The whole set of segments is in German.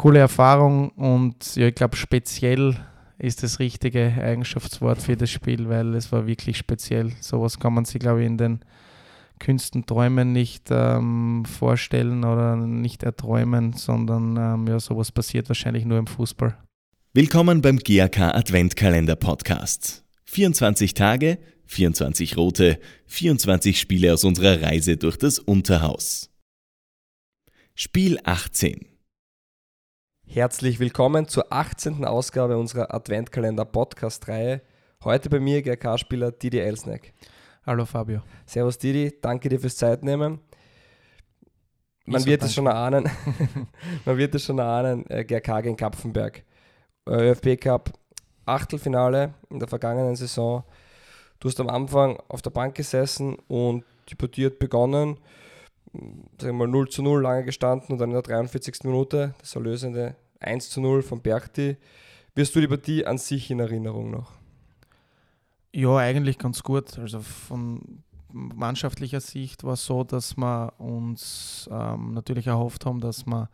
coole Erfahrung und ja, ich glaube, speziell ist das richtige Eigenschaftswort für das Spiel, weil es war wirklich speziell. Sowas kann man sich, glaube ich, in den Künsten träumen nicht ähm, vorstellen oder nicht erträumen, sondern ähm, ja, sowas passiert wahrscheinlich nur im Fußball. Willkommen beim GAK Adventkalender Podcast. 24 Tage, 24 rote, 24 Spiele aus unserer Reise durch das Unterhaus. Spiel 18. Herzlich willkommen zur 18. Ausgabe unserer Adventkalender Podcast-Reihe. Heute bei mir GRK-Spieler Didi Elsneck. Hallo Fabio. Servus Didi, danke dir fürs Zeitnehmen. Man wird es schon erahnen, man wird es schon erahnen, äh, GRK gegen Kapfenberg. Äh, ÖFB Cup Achtelfinale in der vergangenen Saison. Du hast am Anfang auf der Bank gesessen und hat begonnen sagen wir mal 0 zu 0 lange gestanden und dann in der 43. Minute das erlösende 1 zu 0 von Berchti. Wirst du die Partie an sich in Erinnerung noch? Ja, eigentlich ganz gut. Also von mannschaftlicher Sicht war es so, dass wir uns ähm, natürlich erhofft haben, dass wir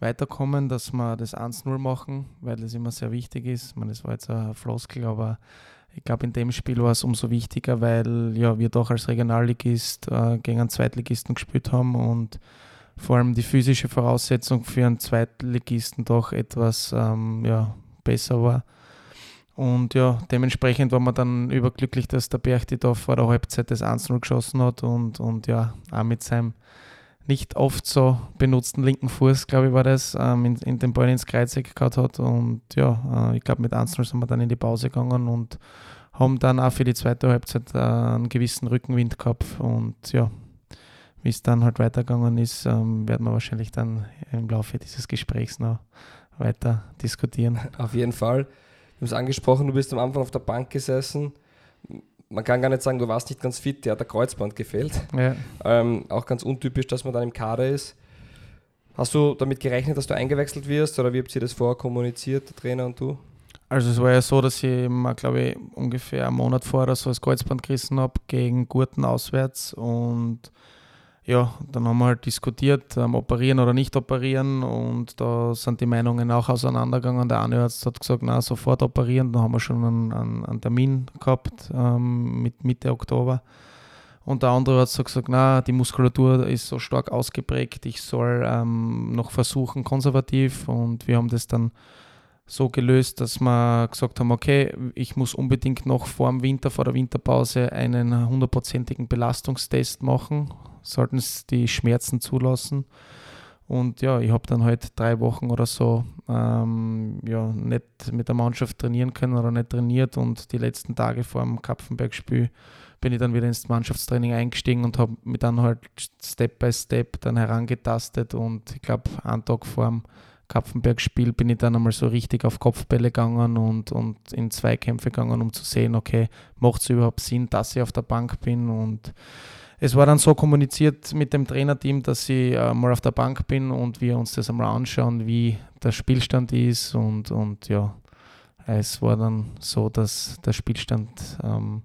weiterkommen, dass wir das 1-0 machen, weil das immer sehr wichtig ist. Ich meine, das war jetzt ein Floskel, aber ich glaube, in dem Spiel war es umso wichtiger, weil ja, wir doch als Regionalligist äh, gegen einen Zweitligisten gespielt haben und vor allem die physische Voraussetzung für einen Zweitligisten doch etwas ähm, ja, besser war. Und ja, dementsprechend war man dann überglücklich, dass der Berchti da vor der Halbzeit das 1-0 geschossen hat und, und ja, auch mit seinem nicht oft so benutzten linken Fuß, glaube ich, war das, ähm, in, in, den Ball ins Kreuzeck gehabt hat. Und ja, äh, ich glaube, mit 1-0 sind wir dann in die Pause gegangen und haben dann auch für die zweite Halbzeit äh, einen gewissen Rückenwind gehabt. Und ja, wie es dann halt weitergegangen ist, ähm, werden wir wahrscheinlich dann im Laufe dieses Gesprächs noch weiter diskutieren. Auf jeden Fall. Du hast angesprochen, du bist am Anfang auf der Bank gesessen man kann gar nicht sagen, du warst nicht ganz fit, dir hat der Kreuzband gefehlt. Ja. Ähm, auch ganz untypisch, dass man dann im Kader ist. Hast du damit gerechnet, dass du eingewechselt wirst oder wie habt ihr das vorher kommuniziert, der Trainer und du? Also es war ja so, dass ich, glaube ich, ungefähr einen Monat vorher so das Kreuzband gerissen habe gegen Gurten auswärts und ja, dann haben wir halt diskutiert, ähm, operieren oder nicht operieren und da sind die Meinungen auch auseinandergegangen. Der eine hat gesagt, na, sofort operieren, da haben wir schon einen, einen, einen Termin gehabt ähm, mit Mitte Oktober. Und der andere hat gesagt, na, die Muskulatur ist so stark ausgeprägt, ich soll ähm, noch versuchen, konservativ und wir haben das dann so gelöst, dass wir gesagt haben, okay, ich muss unbedingt noch vor dem Winter, vor der Winterpause einen hundertprozentigen Belastungstest machen, sollten es die Schmerzen zulassen. Und ja, ich habe dann halt drei Wochen oder so ähm, ja, nicht mit der Mannschaft trainieren können oder nicht trainiert. Und die letzten Tage vor dem Kapfenberg-Spiel bin ich dann wieder ins Mannschaftstraining eingestiegen und habe mich dann halt Step by Step dann herangetastet. Und ich glaube, einen Tag vor dem Kapfenberg-Spiel bin ich dann einmal so richtig auf Kopfbälle gegangen und, und in Zweikämpfe gegangen, um zu sehen, okay, macht es überhaupt Sinn, dass ich auf der Bank bin und es war dann so kommuniziert mit dem Trainerteam, dass ich äh, mal auf der Bank bin und wir uns das einmal anschauen, wie der Spielstand ist. Und, und ja, es war dann so, dass der Spielstand ähm,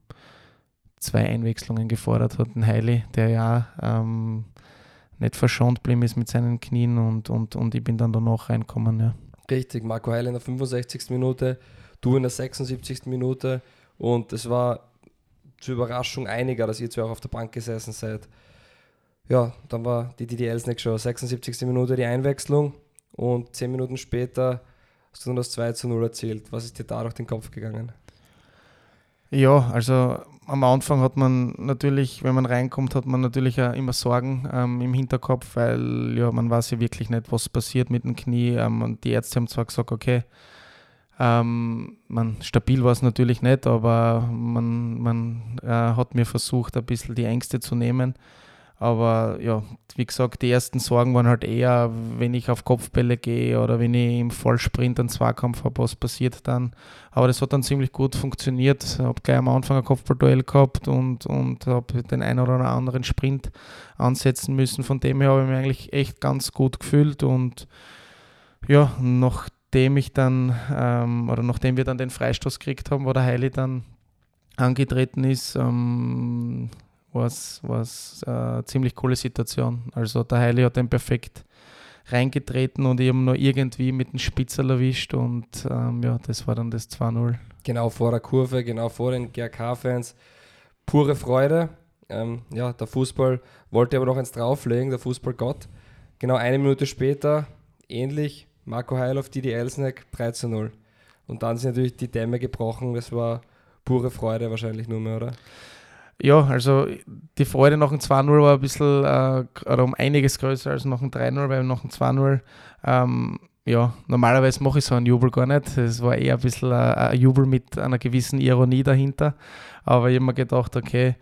zwei Einwechslungen gefordert hat. Ein Heili, der ja ähm, nicht verschont blieb ist mit seinen Knien und, und, und ich bin dann danach reinkommen. Ja. Richtig, Marco Heili in der 65. Minute, du in der 76. Minute und es war zur Überraschung einiger, dass ihr zwei auch auf der Bank gesessen seid. Ja, dann war die DDL Snack schon 76. Minute die Einwechslung und 10 Minuten später hast du dann das 2 zu 0 erzielt. Was ist dir da durch den Kopf gegangen? Ja, also am Anfang hat man natürlich, wenn man reinkommt, hat man natürlich auch immer Sorgen ähm, im Hinterkopf, weil ja, man weiß ja wirklich nicht, was passiert mit dem Knie. Ähm, und die Ärzte haben zwar gesagt, okay, ähm, man, stabil war es natürlich nicht, aber man, man äh, hat mir versucht, ein bisschen die Ängste zu nehmen. Aber ja, wie gesagt, die ersten Sorgen waren halt eher, wenn ich auf Kopfbälle gehe oder wenn ich im Vollsprint einen Zweikampf habe, was passiert dann. Aber das hat dann ziemlich gut funktioniert. Ich habe gleich am Anfang ein Kopfballduell gehabt und, und habe den einen oder anderen Sprint ansetzen müssen. Von dem her habe ich mich eigentlich echt ganz gut gefühlt und ja, nachdem ich dann, ähm, oder nachdem wir dann den Freistoß gekriegt haben, wo der Heili dann angetreten ist, ähm, war es eine ziemlich coole Situation. Also der Heili hat den perfekt reingetreten und ich habe noch irgendwie mit dem Spitzel erwischt und ähm, ja, das war dann das 2-0. Genau vor der Kurve, genau vor den GRK-Fans. Pure Freude. Ähm, ja, der Fußball wollte aber noch eins drauflegen, der Fußballgott. Genau eine Minute später, ähnlich, Marco Heil auf Didi Elsneck 3 zu 0. Und dann sind natürlich die Dämme gebrochen. Das war pure Freude wahrscheinlich nur mehr, oder? Ja, also die Freude nach dem 2-0 war ein bisschen äh, oder um einiges größer als nach dem 3-0, weil nach dem 2-0, ähm, ja, normalerweise mache ich so einen Jubel gar nicht. Es war eher ein bisschen ein, ein Jubel mit einer gewissen Ironie dahinter. Aber ich habe mir gedacht, okay,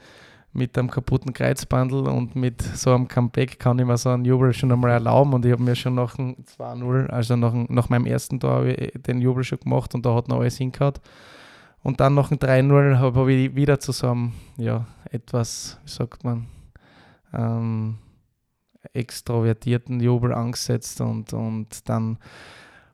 mit einem kaputten Kreuzbandel und mit so einem Comeback kann ich mir so einen Jubel schon einmal erlauben. Und ich habe mir schon nach dem 2-0, also nach, nach meinem ersten Tor, den Jubel schon gemacht und da hat noch alles hingehauen. Und dann nach dem 3-0 habe ich wieder zu so einem, ja, etwas, wie sagt man, ähm, extrovertierten Jubel angesetzt und, und dann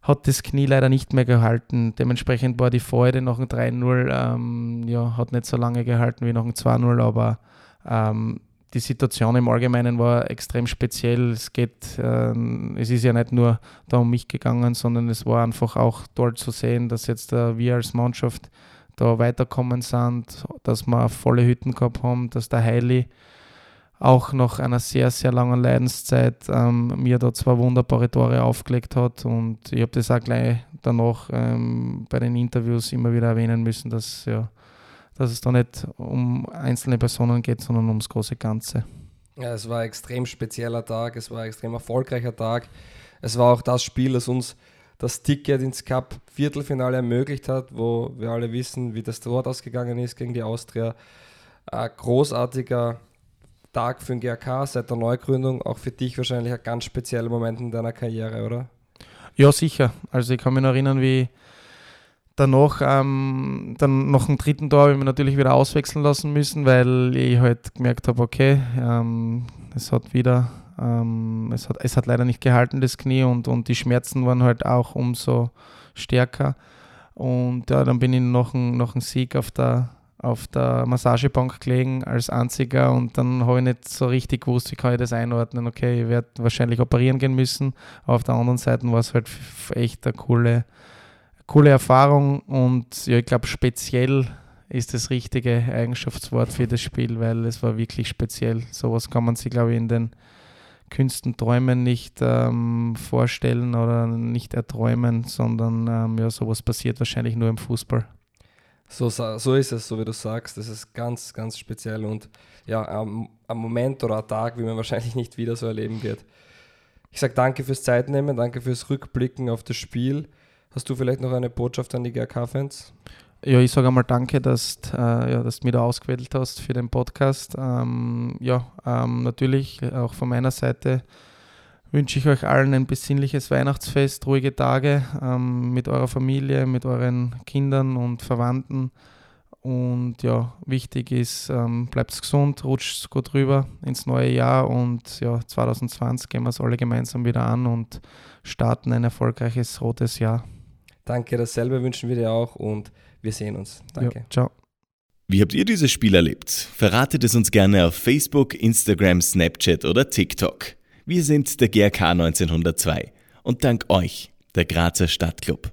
hat das Knie leider nicht mehr gehalten. Dementsprechend war die Freude nach dem 3-0, ähm, ja, hat nicht so lange gehalten wie nach dem 2-0, aber ähm, die Situation im Allgemeinen war extrem speziell. Es geht, äh, es ist ja nicht nur da um mich gegangen, sondern es war einfach auch dort zu sehen, dass jetzt äh, wir als Mannschaft da weiterkommen sind, dass wir volle Hütten gehabt haben, dass der Heili auch nach einer sehr, sehr langen Leidenszeit ähm, mir da zwei wunderbare Tore aufgelegt hat. Und ich habe das auch gleich danach ähm, bei den Interviews immer wieder erwähnen müssen, dass, ja, dass es da nicht um einzelne Personen geht, sondern ums große Ganze. Ja, es war ein extrem spezieller Tag, es war ein extrem erfolgreicher Tag. Es war auch das Spiel, das uns das Ticket ins Cup-Viertelfinale ermöglicht hat, wo wir alle wissen, wie das dort ausgegangen ist gegen die Austria. Ein großartiger Tag für den GRK seit der Neugründung, auch für dich wahrscheinlich ein ganz spezieller Moment in deiner Karriere, oder? Ja, sicher. Also ich kann mich noch erinnern, wie danach, ähm, dann nach dem dritten Tor habe ich mich natürlich wieder auswechseln lassen müssen, weil ich halt gemerkt habe, okay, ähm, es hat wieder ähm, es, hat, es hat leider nicht gehalten, das Knie, und, und die Schmerzen waren halt auch umso stärker. Und ja, dann bin ich noch ein, noch ein Sieg auf der, auf der Massagebank gelegen als einziger und dann habe ich nicht so richtig gewusst, wie kann ich das einordnen. Okay, ich werde wahrscheinlich operieren gehen müssen. Aber auf der anderen Seite war es halt echt eine coole, coole Erfahrung und ja, ich glaube speziell ist das richtige Eigenschaftswort für das Spiel, weil es war wirklich speziell. Sowas kann man sich, glaube ich, in den Künsten träumen nicht ähm, vorstellen oder nicht erträumen, sondern ähm, ja, sowas passiert wahrscheinlich nur im Fußball. So, so ist es, so wie du sagst. Das ist ganz, ganz speziell und ja, ein, ein Moment oder ein Tag, wie man wahrscheinlich nicht wieder so erleben wird. Ich sage danke fürs Zeitnehmen, danke fürs Rückblicken auf das Spiel. Hast du vielleicht noch eine Botschaft an die GRK-Fans? Ja, ich sage einmal danke, dass, äh, ja, dass du mich da ausgewählt hast für den Podcast. Ähm, ja, ähm, natürlich auch von meiner Seite wünsche ich euch allen ein besinnliches Weihnachtsfest, ruhige Tage ähm, mit eurer Familie, mit euren Kindern und Verwandten. Und ja, wichtig ist, ähm, bleibt gesund, rutscht gut rüber ins neue Jahr und ja, 2020 gehen wir es alle gemeinsam wieder an und starten ein erfolgreiches rotes Jahr. Danke, dasselbe wünschen wir dir auch und wir sehen uns. Danke. Ja, ciao. Wie habt ihr dieses Spiel erlebt? Verratet es uns gerne auf Facebook, Instagram, Snapchat oder TikTok. Wir sind der GRK 1902 und dank euch, der Grazer Stadtclub.